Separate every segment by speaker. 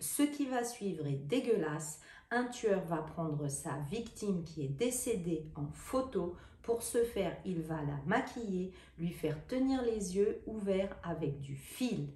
Speaker 1: Ce qui va suivre est dégueulasse. Un tueur va prendre sa victime qui est décédée en photo. Pour ce faire, il va la maquiller, lui faire tenir les yeux ouverts avec du fil.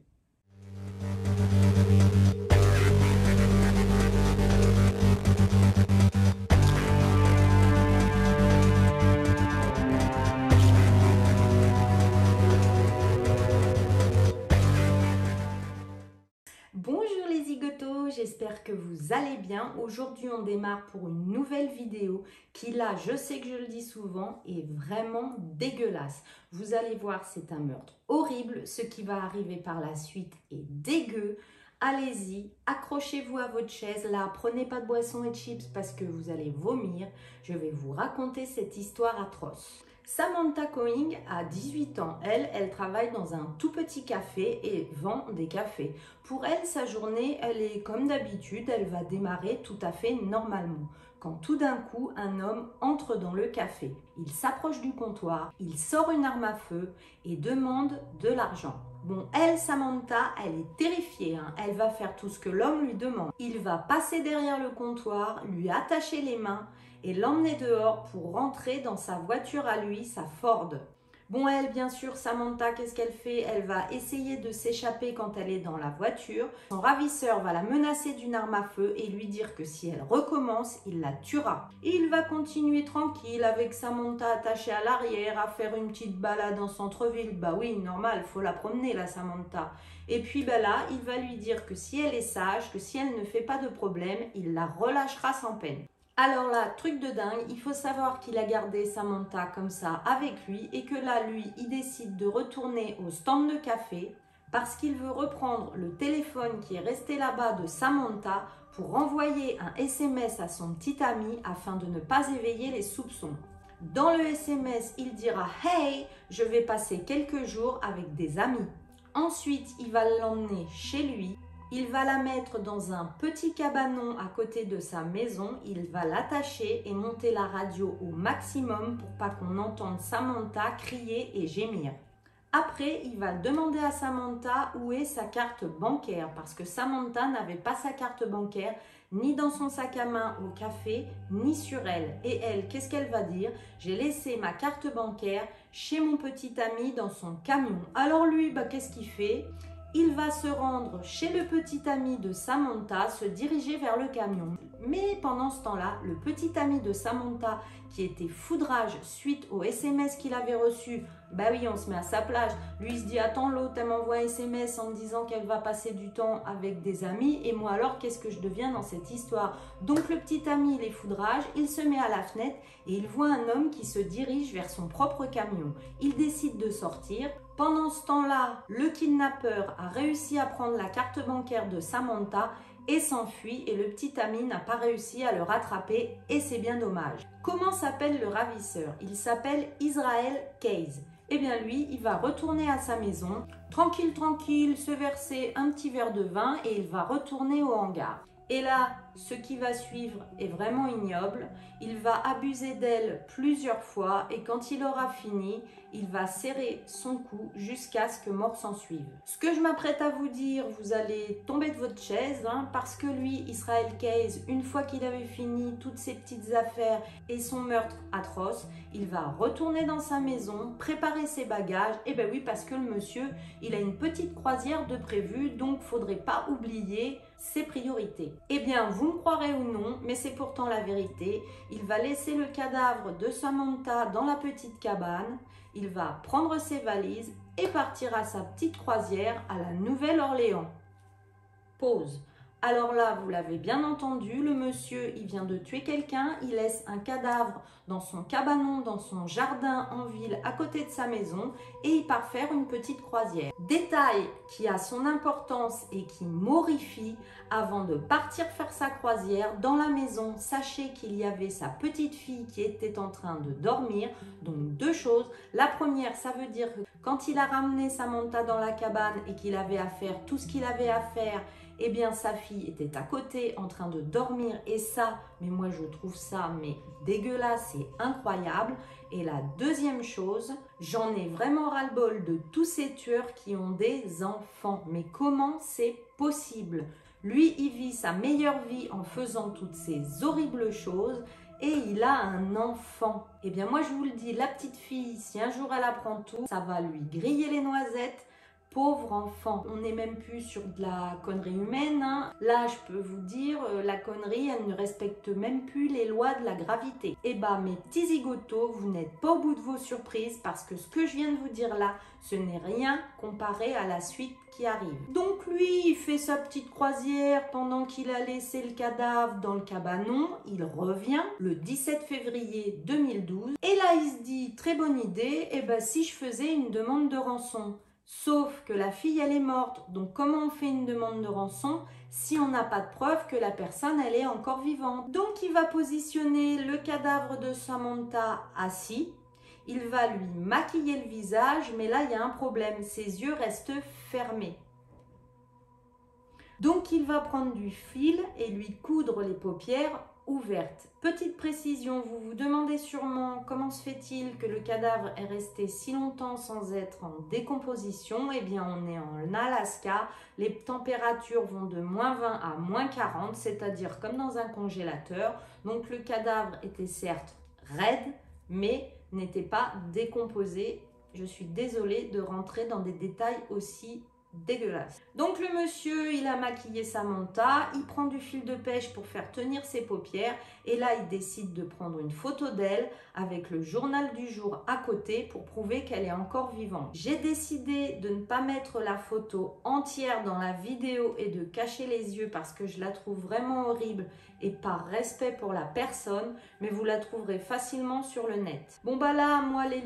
Speaker 1: J'espère que vous allez bien. Aujourd'hui, on démarre pour une nouvelle vidéo qui là, je sais que je le dis souvent, est vraiment dégueulasse. Vous allez voir, c'est un meurtre horrible. Ce qui va arriver par la suite est dégueu. Allez-y, accrochez-vous à votre chaise. Là, prenez pas de boisson et de chips parce que vous allez vomir. Je vais vous raconter cette histoire atroce. Samantha Coing a 18 ans. Elle, elle travaille dans un tout petit café et vend des cafés. Pour elle, sa journée, elle est comme d'habitude, elle va démarrer tout à fait normalement. Quand tout d'un coup, un homme entre dans le café. Il s'approche du comptoir, il sort une arme à feu et demande de l'argent. Bon, elle, Samantha, elle est terrifiée. Hein. Elle va faire tout ce que l'homme lui demande. Il va passer derrière le comptoir, lui attacher les mains et l'emmener dehors pour rentrer dans sa voiture à lui, sa Ford. Bon, elle, bien sûr, Samantha, qu'est-ce qu'elle fait? Elle va essayer de s'échapper quand elle est dans la voiture. Son ravisseur va la menacer d'une arme à feu et lui dire que si elle recommence, il la tuera. Et il va continuer tranquille avec Samantha attachée à l'arrière à faire une petite balade en centre-ville. Bah oui, normal, faut la promener, la Samantha. Et puis ben là, il va lui dire que si elle est sage, que si elle ne fait pas de problème, il la relâchera sans peine. Alors là, truc de dingue, il faut savoir qu'il a gardé Samantha comme ça avec lui et que là, lui, il décide de retourner au stand de café parce qu'il veut reprendre le téléphone qui est resté là-bas de Samantha pour envoyer un SMS à son petit ami afin de ne pas éveiller les soupçons. Dans le SMS, il dira Hey, je vais passer quelques jours avec des amis. Ensuite, il va l'emmener chez lui il va la mettre dans un petit cabanon à côté de sa maison. Il va l'attacher et monter la radio au maximum pour pas qu'on entende Samantha crier et gémir. Après, il va demander à Samantha où est sa carte bancaire parce que Samantha n'avait pas sa carte bancaire ni dans son sac à main au café, ni sur elle. Et elle, qu'est-ce qu'elle va dire? J'ai laissé ma carte bancaire chez mon petit ami dans son camion. Alors lui, bah, qu'est-ce qu'il fait? Il va se rendre chez le petit ami de Samantha, se diriger vers le camion. Mais pendant ce temps-là, le petit ami de Samantha, qui était foudrage suite au SMS qu'il avait reçu, bah oui, on se met à sa plage. Lui, se dit Attends, l'autre, elle m'envoie un SMS en me disant qu'elle va passer du temps avec des amis. Et moi, alors, qu'est-ce que je deviens dans cette histoire? Donc, le petit ami, il est foudrage, il se met à la fenêtre et il voit un homme qui se dirige vers son propre camion. Il décide de sortir. Pendant ce temps-là, le kidnappeur a réussi à prendre la carte bancaire de Samantha et s'enfuit et le petit ami n'a pas réussi à le rattraper et c'est bien dommage. Comment s'appelle le ravisseur? Il s'appelle Israël Case. Eh bien lui, il va retourner à sa maison, tranquille, tranquille, se verser un petit verre de vin et il va retourner au hangar. Et là, ce qui va suivre est vraiment ignoble. Il va abuser d'elle plusieurs fois et quand il aura fini, il va serrer son cou jusqu'à ce que mort s'en suive. Ce que je m'apprête à vous dire, vous allez tomber de votre chaise hein, parce que lui, Israël Case, une fois qu'il avait fini toutes ses petites affaires et son meurtre atroce, il va retourner dans sa maison, préparer ses bagages. Et ben oui, parce que le monsieur, il a une petite croisière de prévu, donc faudrait pas oublier ses priorités. Eh bien, vous me croirez ou non, mais c'est pourtant la vérité. Il va laisser le cadavre de Samantha dans la petite cabane. Il va prendre ses valises et partir à sa petite croisière à la Nouvelle-Orléans. Pause. Alors là, vous l'avez bien entendu, le monsieur, il vient de tuer quelqu'un, il laisse un cadavre dans son cabanon, dans son jardin en ville, à côté de sa maison, et il part faire une petite croisière. Détail qui a son importance et qui morifie, avant de partir faire sa croisière, dans la maison, sachez qu'il y avait sa petite fille qui était en train de dormir. Donc deux choses. La première, ça veut dire que quand il a ramené Samantha dans la cabane et qu'il avait à faire tout ce qu'il avait à faire, eh bien sa fille était à côté en train de dormir et ça, mais moi je trouve ça mais dégueulasse et incroyable. Et la deuxième chose, j'en ai vraiment ras-le-bol de tous ces tueurs qui ont des enfants. Mais comment c'est possible? Lui, il vit sa meilleure vie en faisant toutes ces horribles choses et il a un enfant. Eh bien moi je vous le dis, la petite fille, si un jour elle apprend tout, ça va lui griller les noisettes, pauvre enfant. On n'est même plus sur de la connerie humaine. Hein. Là, je peux vous dire, euh, la connerie, elle ne respecte même plus les lois de la gravité. Eh bah, mes petits zigotos, vous n'êtes pas au bout de vos surprises parce que ce que je viens de vous dire là, ce n'est rien comparé à la suite qui arrive. Donc lui, il fait sa petite croisière pendant qu'il a laissé le cadavre dans le cabanon. Il revient le 17 février 2012. Et là, il se dit, très bonne idée, eh ben, si je faisais une demande de rançon. Sauf que la fille, elle est morte. Donc, comment on fait une demande de rançon si on n'a pas de preuve que la personne, elle est encore vivante? Donc, il va positionner le cadavre de Samantha assis. Il va lui maquiller le visage, mais là, il y a un problème. Ses yeux restent fermés. Donc, il va prendre du fil et lui coudre les paupières Petite précision, vous vous demandez sûrement comment se fait-il que le cadavre est resté si longtemps sans être en décomposition Eh bien, on est en Alaska, les températures vont de moins 20 à moins 40, c'est-à-dire comme dans un congélateur. Donc le cadavre était certes raide, mais n'était pas décomposé. Je suis désolée de rentrer dans des détails aussi dégueulasse. Donc le monsieur, il a maquillé Samantha, il prend du fil de pêche pour faire tenir ses paupières et là il décide de prendre une photo d'elle avec le journal du jour à côté pour prouver qu'elle est encore vivante. J'ai décidé de ne pas mettre la photo entière dans la vidéo et de cacher les yeux parce que je la trouve vraiment horrible et par respect pour la personne, mais vous la trouverez facilement sur le net. Bon bah là, moi les...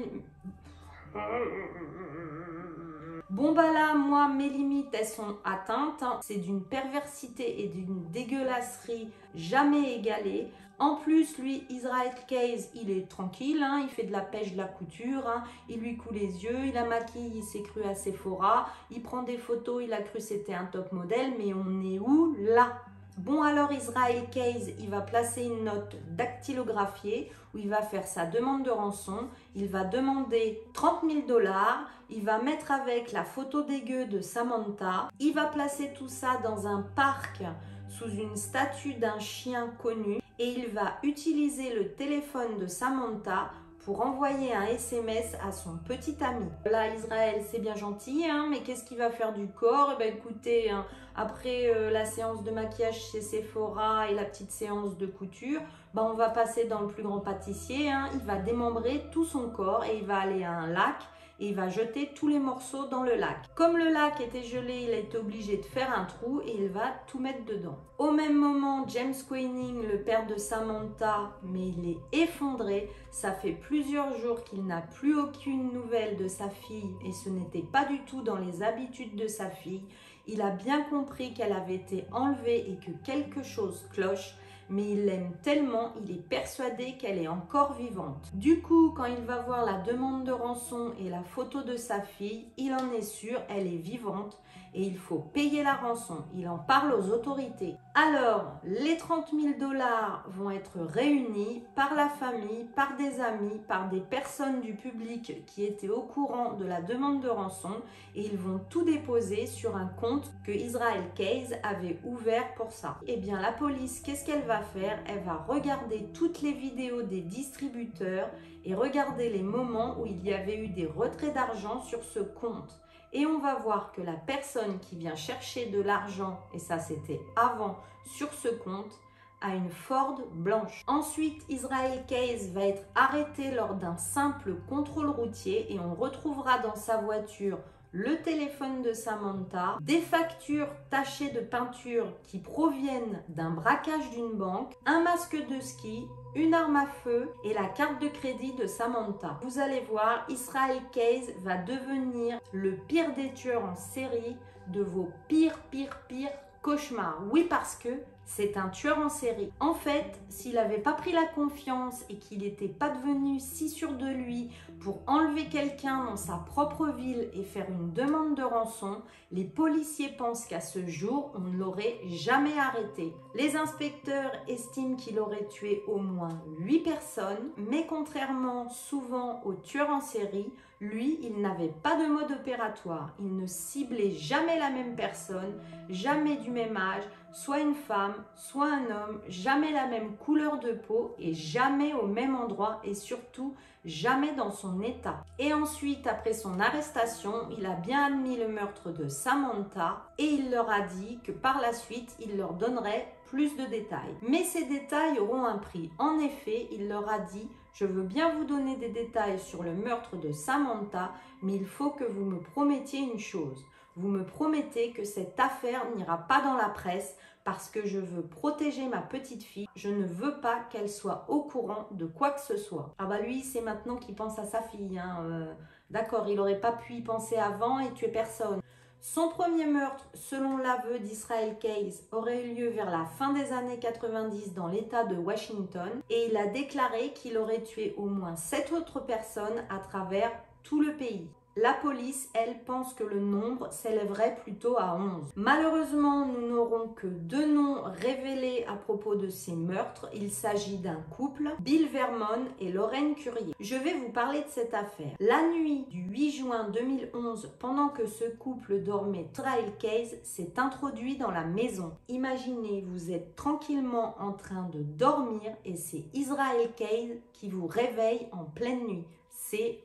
Speaker 1: Bon bah là, moi, mes limites, elles sont atteintes. C'est d'une perversité et d'une dégueulasserie jamais égalée. En plus, lui, Israel Case, il est tranquille, hein. il fait de la pêche, de la couture, hein. il lui coule les yeux, il a maquillé, il s'est cru à Sephora, il prend des photos, il a cru c'était un top modèle, mais on est où là? Bon alors Israel Case, il va placer une note dactylographiée où il va faire sa demande de rançon. Il va demander 30 000 dollars. Il va mettre avec la photo dégueu de Samantha. Il va placer tout ça dans un parc sous une statue d'un chien connu. Et il va utiliser le téléphone de Samantha pour envoyer un SMS à son petit ami. Là, Israël, c'est bien gentil, hein, mais qu'est-ce qu'il va faire du corps? Eh bien, écoutez, hein, après euh, la séance de maquillage chez Sephora et la petite séance de couture, ben, on va passer dans le plus grand pâtissier. Hein. il va démembrer tout son corps et il va aller à un lac et il va jeter tous les morceaux dans le lac. Comme le lac était gelé, il est obligé de faire un trou et il va tout mettre dedans. Au même moment, James Quaining, le père de Samantha, mais il est effondré. Ça fait plusieurs jours qu'il n'a plus aucune nouvelle de sa fille et ce n'était pas du tout dans les habitudes de sa fille. Il a bien compris qu'elle avait été enlevée et que quelque chose cloche mais il l'aime tellement, il est persuadé qu'elle est encore vivante. Du coup, quand il va voir la demande de rançon et la photo de sa fille, il en est sûr, elle est vivante et il faut payer la rançon. Il en parle aux autorités. Alors, les 30 000 dollars vont être réunis par la famille, par des amis, par des personnes du public qui étaient au courant de la demande de rançon et ils vont tout déposer sur un compte que Israel Case avait ouvert pour ça. Eh bien, la police, qu'est-ce qu'elle va faire? Elle va regarder toutes les vidéos des distributeurs et regarder les moments où il y avait eu des retraits d'argent sur ce compte et on va voir que la personne qui vient chercher de l'argent, et ça c'était avant sur ce compte, a une Ford blanche. Ensuite, Israel Case va être arrêté lors d'un simple contrôle routier et on retrouvera dans sa voiture le téléphone de Samantha, des factures tachées de peinture qui proviennent d'un braquage d'une banque, un masque de ski, une arme à feu et la carte de crédit de Samantha. Vous allez voir, Israel Case va devenir le pire des tueurs en série de vos pires, pires, pires cauchemars. Oui, parce que c'est un tueur en série. En fait, s'il n'avait pas pris la confiance et qu'il n'était pas devenu si sûr de lui pour enlever quelqu'un dans sa propre ville et faire une demande de rançon, les policiers pensent qu'à ce jour, on ne l'aurait jamais arrêté. Les inspecteurs estiment qu'il aurait tué au moins 8 personnes, mais contrairement souvent aux tueurs en série, Lui, il n'avait pas de mode opératoire. Il ne ciblait jamais la même personne, jamais du même âge, soit une femme, soit un homme, jamais la même couleur de peau et jamais au même endroit et surtout jamais dans son état. Et ensuite, après son arrestation, il a bien admis le meurtre de Samantha et il leur a dit que par la suite, il leur donnerait plus de détails. Mais ces détails auront un prix. En effet, il leur a dit je veux bien vous donner des détails sur le meurtre de Samantha, mais il faut que vous me promettiez une chose. Vous me promettez que cette affaire n'ira pas dans la presse parce que je veux protéger ma petite fille. Je ne veux pas qu'elle soit au courant de quoi que ce soit. Ah bah lui, c'est maintenant qu'il pense à sa fille. Hein. Euh, d'accord, il n'aurait pas pu y penser avant et tuer personne. Son premier meurtre, selon l'aveu d'Israël Case, aurait eu lieu vers la fin des années 90 dans l'État de Washington et il a déclaré qu'il aurait tué au moins sept autres personnes à travers tout le pays. La police, elle, pense que le nombre s'élèverait plutôt à 11. Malheureusement, nous n'aurons que deux noms révélés à propos de ces meurtres. Il s'agit d'un couple, Bill Vermon et Lorraine Curier. Je vais vous parler de cette affaire. La nuit du 8 juin 2011, pendant que ce couple dormait, Trail Case s'est introduit dans la maison. Imaginez, vous êtes tranquillement en train de dormir et c'est Israel Case qui vous réveille en pleine nuit. C'est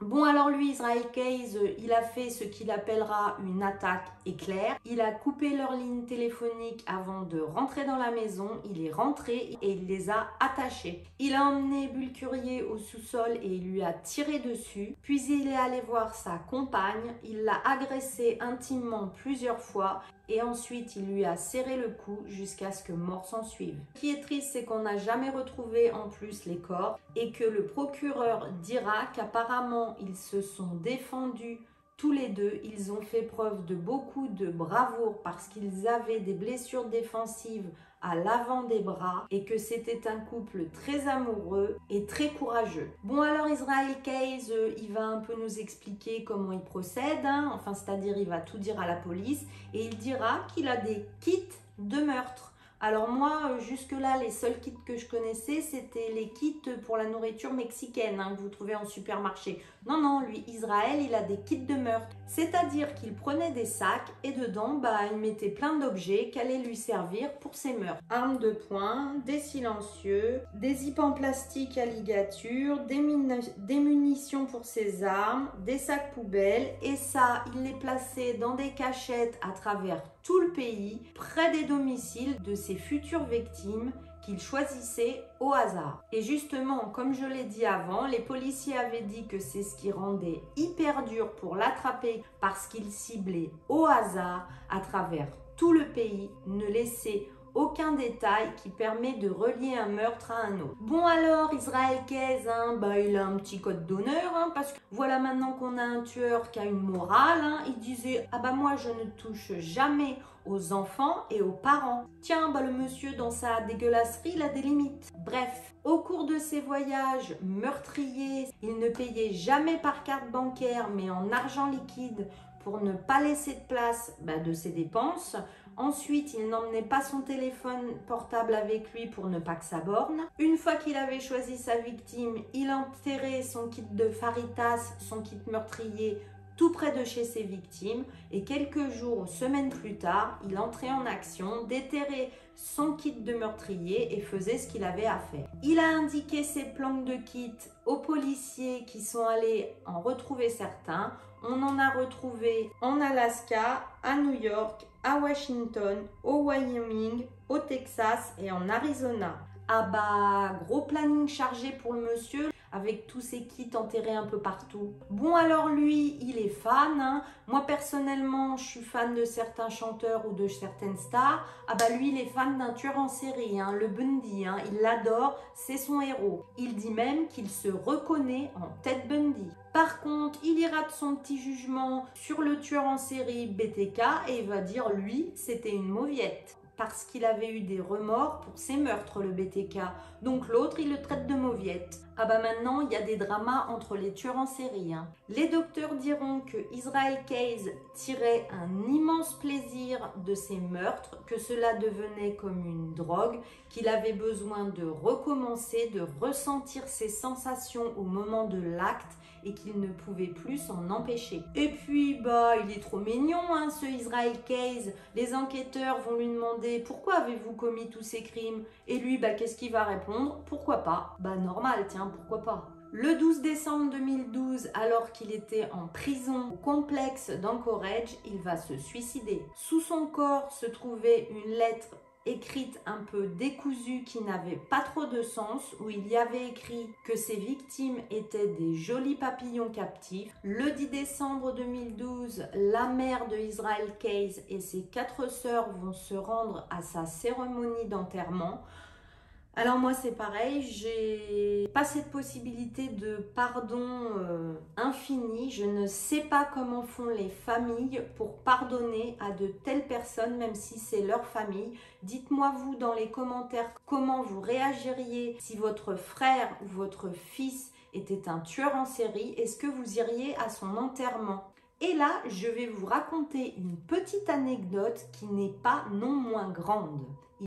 Speaker 1: Bon alors lui, Israel Case, il a fait ce qu'il appellera une attaque éclair. Il a coupé leur ligne téléphonique avant de rentrer dans la maison. Il est rentré et il les a attachés. Il a emmené Bulle Curier au sous-sol et il lui a tiré dessus. Puis il est allé voir sa compagne. Il l'a agressée intimement plusieurs fois et ensuite il lui a serré le cou jusqu'à ce que mort s'en suive. Ce qui est triste, c'est qu'on n'a jamais retrouvé en plus les corps et que le procureur dira qu'apparemment ils se sont défendus tous les deux, ils ont fait preuve de beaucoup de bravoure parce qu'ils avaient des blessures défensives à l'avant des bras et que c'était un couple très amoureux et très courageux. Bon alors Israël Case, euh, il va un peu nous expliquer comment il procède, hein. enfin c'est-à-dire il va tout dire à la police et il dira qu'il a des kits de meurtre. Alors moi, euh, jusque-là, les seuls kits que je connaissais, c'était les kits pour la nourriture mexicaine hein, que vous trouvez en supermarché. Non, non, lui, Israël, il a des kits de meurtre. C'est-à-dire qu'il prenait des sacs et dedans, bah, il mettait plein d'objets qui allaient lui servir pour ses meurtres. Armes de poing, des silencieux, des zips en plastique à ligature, des, des munitions pour ses armes, des sacs poubelles. Et ça, il les plaçait dans des cachettes à travers tout le pays, près des domiciles de ses futures victimes qu'il choisissait au hasard. Et justement, comme je l'ai dit avant, les policiers avaient dit que c'est ce qui rendait hyper dur pour l'attraper parce qu'il ciblait au hasard à travers tout le pays, ne laissait aucun détail qui permet de relier un meurtre à un autre. Bon alors, Israël Kez, hein, bah, il a un petit code d'honneur, hein, parce que voilà maintenant qu'on a un tueur qui a une morale, hein, il disait, ah bah moi je ne touche jamais aux enfants et aux parents. Tiens, bah le monsieur dans sa dégueulasserie, il a des limites. Bref, au cours de ses voyages meurtriers, il ne payait jamais par carte bancaire, mais en argent liquide pour ne pas laisser de place bah, de ses dépenses. Ensuite, il n'emmenait pas son téléphone portable avec lui pour ne pas que ça borne. Une fois qu'il avait choisi sa victime, il enterrait son kit de faritas, son kit meurtrier, tout près de chez ses victimes et quelques jours ou semaines plus tard, il entrait en action, déterrait son kit de meurtrier et faisait ce qu'il avait à faire. Il a indiqué ses plans de kit aux policiers qui sont allés en retrouver certains. On en a retrouvé en Alaska, à New York, à Washington, au Wyoming, au Texas et en Arizona. Ah bah, gros planning chargé pour le monsieur avec tous ses kits enterrés un peu partout. Bon alors lui, il est fan. Hein. Moi personnellement, je suis fan de certains chanteurs ou de certaines stars. Ah bah lui, il est fan d'un tueur en série, hein, le Bundy. Hein. Il l'adore, c'est son héros. Il dit même qu'il se reconnaît en Ted Bundy. Par contre, il ira de son petit jugement sur le tueur en série BTK et il va dire lui, c'était une mauviette. parce qu'il avait eu des remords pour ses meurtres, le BTK. Donc l'autre, il le traite de mauviette. Ah bah maintenant, il y a des dramas entre les tueurs en série. Hein. Les docteurs diront que Israel Case tirait un immense plaisir de ses meurtres, que cela devenait comme une drogue, qu'il avait besoin de recommencer, de ressentir ses sensations au moment de l'acte et qu'il ne pouvait plus s'en empêcher. Et puis, bah, il est trop mignon, hein, ce Israel Case. Les enquêteurs vont lui demander pourquoi avez-vous commis tous ces crimes? Et lui, bah, qu'est-ce qu'il va répondre? Pourquoi pas? Bah, normal, tiens, pourquoi pas le 12 décembre 2012, alors qu'il était en prison au complexe d'Anchorage, il va se suicider. Sous son corps se trouvait une lettre écrite un peu décousue qui n'avait pas trop de sens, où il y avait écrit que ses victimes étaient des jolis papillons captifs. Le 10 décembre 2012, la mère de Israel Case et ses quatre sœurs vont se rendre à sa cérémonie d'enterrement. Alors moi c'est pareil, j'ai pas cette possibilité de pardon euh, infini. Je ne sais pas comment font les familles pour pardonner à de telles personnes, même si c'est leur famille. Dites-moi vous dans les commentaires comment vous réagiriez si votre frère ou votre fils était un tueur en série. Est-ce que vous iriez à son enterrement? Et là, je vais vous raconter une petite anecdote qui n'est pas non moins grande.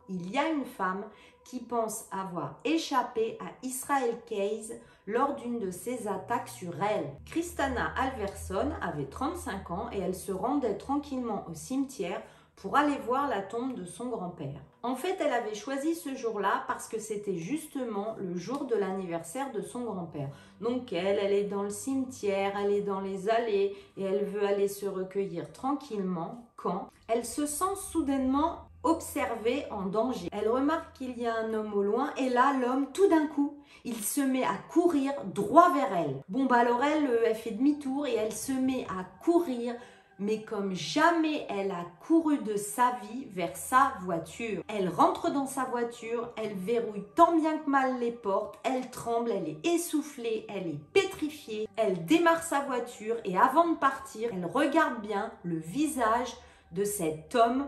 Speaker 1: Il y a une femme qui pense avoir échappé à Israel Case lors d'une de ses attaques sur elle. Christana Alverson avait 35 ans et elle se rendait tranquillement au cimetière pour aller voir la tombe de son grand-père. En fait, elle avait choisi ce jour-là parce que c'était justement le jour de l'anniversaire de son grand-père. Donc elle, elle est dans le cimetière, elle est dans les allées et elle veut aller se recueillir tranquillement quand elle se sent soudainement observée en danger. Elle remarque qu'il y a un homme au loin et là, l'homme, tout d'un coup, il se met à courir droit vers elle. Bon, bah alors elle, euh, elle fait demi-tour et elle se met à courir mais comme jamais elle a couru de sa vie vers sa voiture. Elle rentre dans sa voiture, elle verrouille tant bien que mal les portes, elle tremble, elle est essoufflée, elle est pétrifiée, elle démarre sa voiture et avant de partir, elle regarde bien le visage de cet homme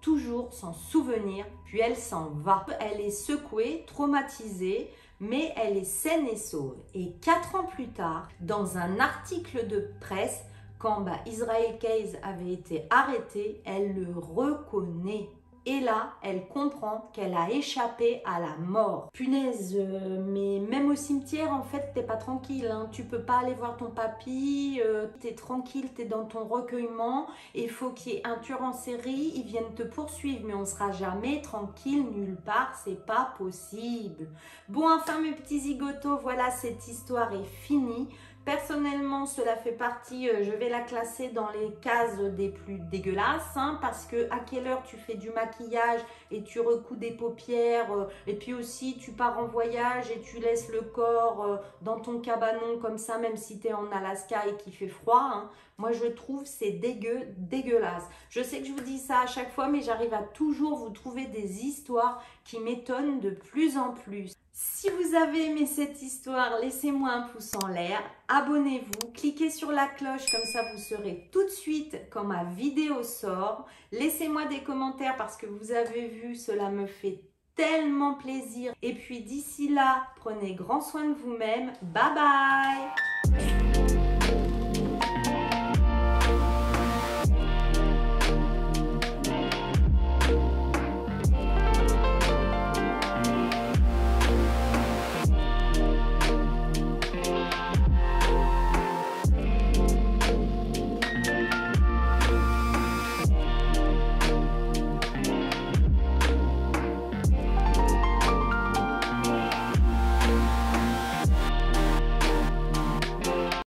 Speaker 1: toujours s'en souvenir, puis elle s'en va. Elle est secouée, traumatisée, mais elle est saine et sauve. Et quatre ans plus tard, dans un article de presse, quand bah, Israel Case avait été arrêté, elle le reconnaît. Et là, elle comprend qu'elle a échappé à la mort. Punaise, euh, mais même au cimetière, en fait, t'es pas tranquille. Hein. Tu peux pas aller voir ton papy, euh, t'es tranquille, t'es dans ton recueillement. Il faut qu'il y ait un tueur en série, ils viennent te poursuivre, mais on sera jamais tranquille nulle part, c'est pas possible. Bon, enfin, mes petits zigotos, voilà, cette histoire est finie. Personnellement, cela fait partie, euh, je vais la classer dans les cases des plus dégueulasses, hein, parce que à quelle heure tu fais du maquillage et tu recouds des paupières, euh, et puis aussi tu pars en voyage et tu laisses le corps euh, dans ton cabanon comme ça, même si tu es en Alaska et qu'il fait froid. Hein. Moi, je trouve c'est dégueu, dégueulasse. Je sais que je vous dis ça à chaque fois, mais j'arrive à toujours vous trouver des histoires qui m'étonnent de plus en plus. Si vous avez aimé cette histoire, laissez-moi un pouce en l'air, abonnez-vous, cliquez sur la cloche, comme ça vous saurez tout de suite quand ma vidéo sort. Laissez-moi des commentaires parce que vous avez vu, cela me fait tellement plaisir. Et puis d'ici là, prenez grand soin de vous-même. Bye bye